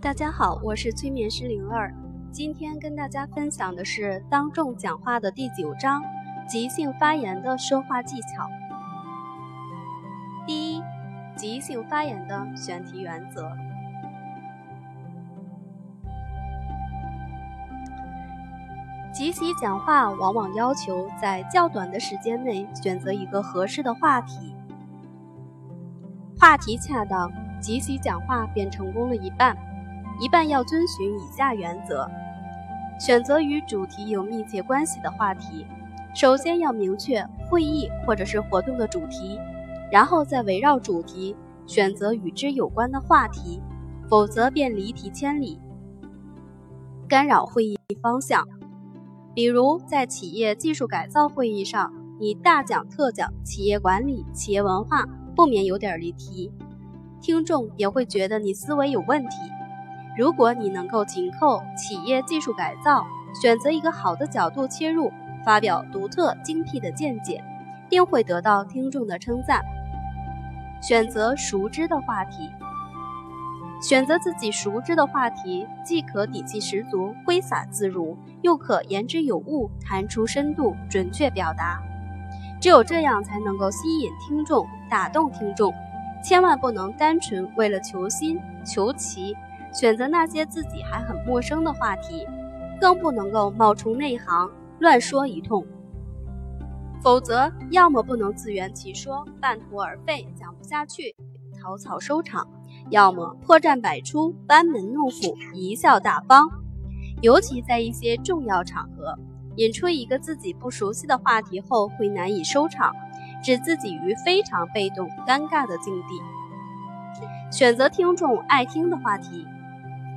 大家好，我是催眠师灵儿。今天跟大家分享的是当众讲话的第九章：即兴发言的说话技巧。第一，即兴发言的选题原则。即席讲话往往要求在较短的时间内选择一个合适的话题，话题恰当，即席讲话便成功了一半。一半要遵循以下原则：选择与主题有密切关系的话题，首先要明确会议或者是活动的主题，然后再围绕主题选择与之有关的话题，否则便离题千里，干扰会议方向。比如在企业技术改造会议上，你大讲特讲企业管理、企业文化，不免有点离题，听众也会觉得你思维有问题。如果你能够紧扣企业技术改造，选择一个好的角度切入，发表独特精辟的见解，定会得到听众的称赞。选择熟知的话题，选择自己熟知的话题，既可底气十足、挥洒自如，又可言之有物、谈出深度、准确表达。只有这样，才能够吸引听众、打动听众。千万不能单纯为了求新求奇。选择那些自己还很陌生的话题，更不能够冒充内行乱说一通，否则要么不能自圆其说，半途而废，讲不下去，草草收场；要么破绽百出，班门弄斧，贻笑大方。尤其在一些重要场合，引出一个自己不熟悉的话题后，会难以收场，置自己于非常被动、尴尬的境地。选择听众爱听的话题。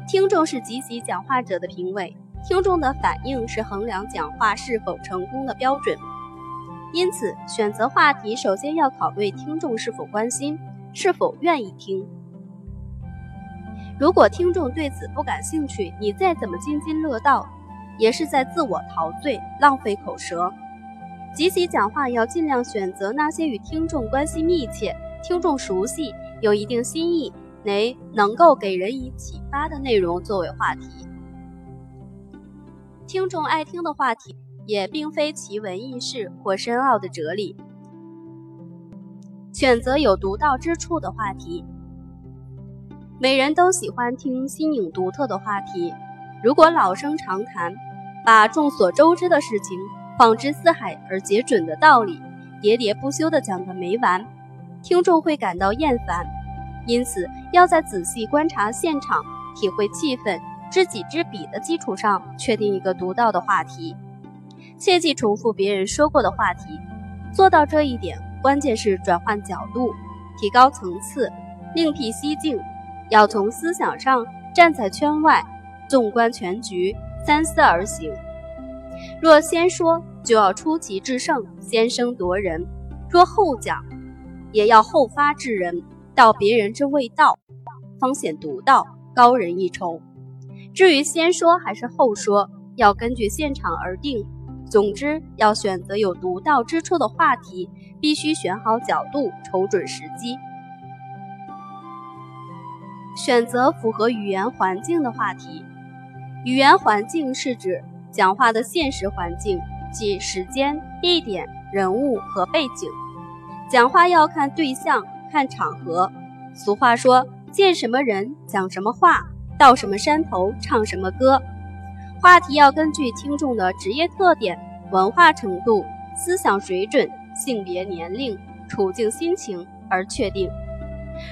听众是即席讲话者的评委，听众的反应是衡量讲话是否成功的标准。因此，选择话题首先要考虑听众是否关心，是否愿意听。如果听众对此不感兴趣，你再怎么津津乐道，也是在自我陶醉，浪费口舌。即席讲话要尽量选择那些与听众关系密切、听众熟悉、有一定新意。能能够给人以启发的内容作为话题，听众爱听的话题也并非奇闻异事或深奥的哲理。选择有独到之处的话题，每人都喜欢听新颖独特的话题。如果老生常谈，把众所周知的事情、放之四海而皆准的道理，喋喋不休地讲个没完，听众会感到厌烦。因此，要在仔细观察现场、体会气氛、知己知彼的基础上，确定一个独到的话题。切忌重复别人说过的话题。做到这一点，关键是转换角度，提高层次，另辟蹊径。要从思想上站在圈外，纵观全局，三思而行。若先说，就要出奇制胜，先声夺人；若后讲，也要后发制人。道别人之未到，方显独到，高人一筹。至于先说还是后说，要根据现场而定。总之，要选择有独到之处的话题，必须选好角度，瞅准时机。选择符合语言环境的话题。语言环境是指讲话的现实环境，即时间、地点、人物和背景。讲话要看对象。看场合，俗话说：“见什么人讲什么话，到什么山头唱什么歌。”话题要根据听众的职业特点、文化程度、思想水准、性别、年龄、处境、心情而确定。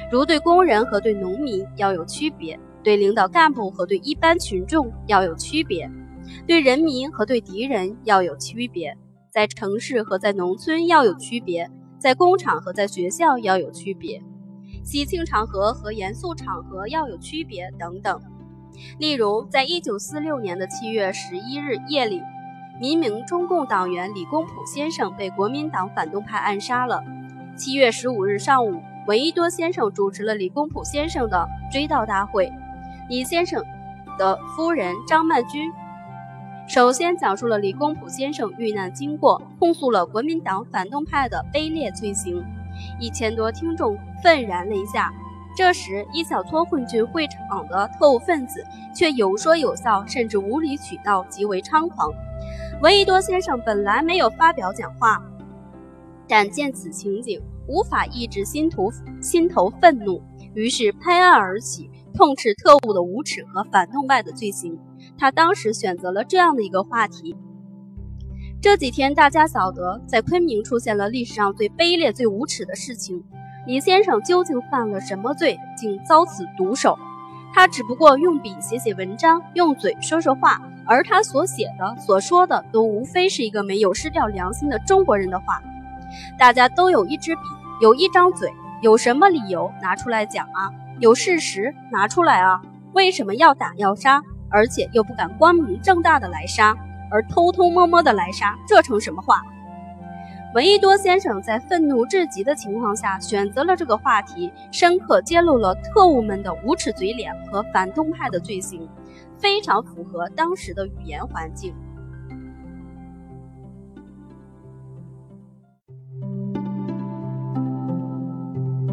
如对工人和对农民要有区别，对领导干部和对一般群众要有区别，对人民和对敌人要有区别，在城市和在农村要有区别。在工厂和在学校要有区别，喜庆场合和严肃场合要有区别等等。例如，在一九四六年的七月十一日夜里，民名中共党员李公朴先生被国民党反动派暗杀了。七月十五日上午，闻一多先生主持了李公朴先生的追悼大会，李先生的夫人张曼君。首先讲述了李公朴先生遇难经过，控诉了国民党反动派的卑劣罪行，一千多听众愤然泪下，这时，一小撮混进会场的特务分子却有说有笑，甚至无理取闹，极为猖狂。闻一多先生本来没有发表讲话，但见此情景，无法抑制心头心头愤怒，于是拍案而起，痛斥特务的无耻和反动派的罪行。他当时选择了这样的一个话题：这几天大家晓得，在昆明出现了历史上最卑劣、最无耻的事情。李先生究竟犯了什么罪，竟遭此毒手？他只不过用笔写写文章，用嘴说说话，而他所写的、所说的，都无非是一个没有失掉良心的中国人的话。大家都有一支笔，有一张嘴，有什么理由拿出来讲啊？有事实拿出来啊？为什么要打要杀，而且又不敢光明正大的来杀，而偷偷摸摸的来杀？这成什么话？闻一多先生在愤怒至极的情况下选择了这个话题，深刻揭露了特务们的无耻嘴脸和反动派的罪行，非常符合当时的语言环境。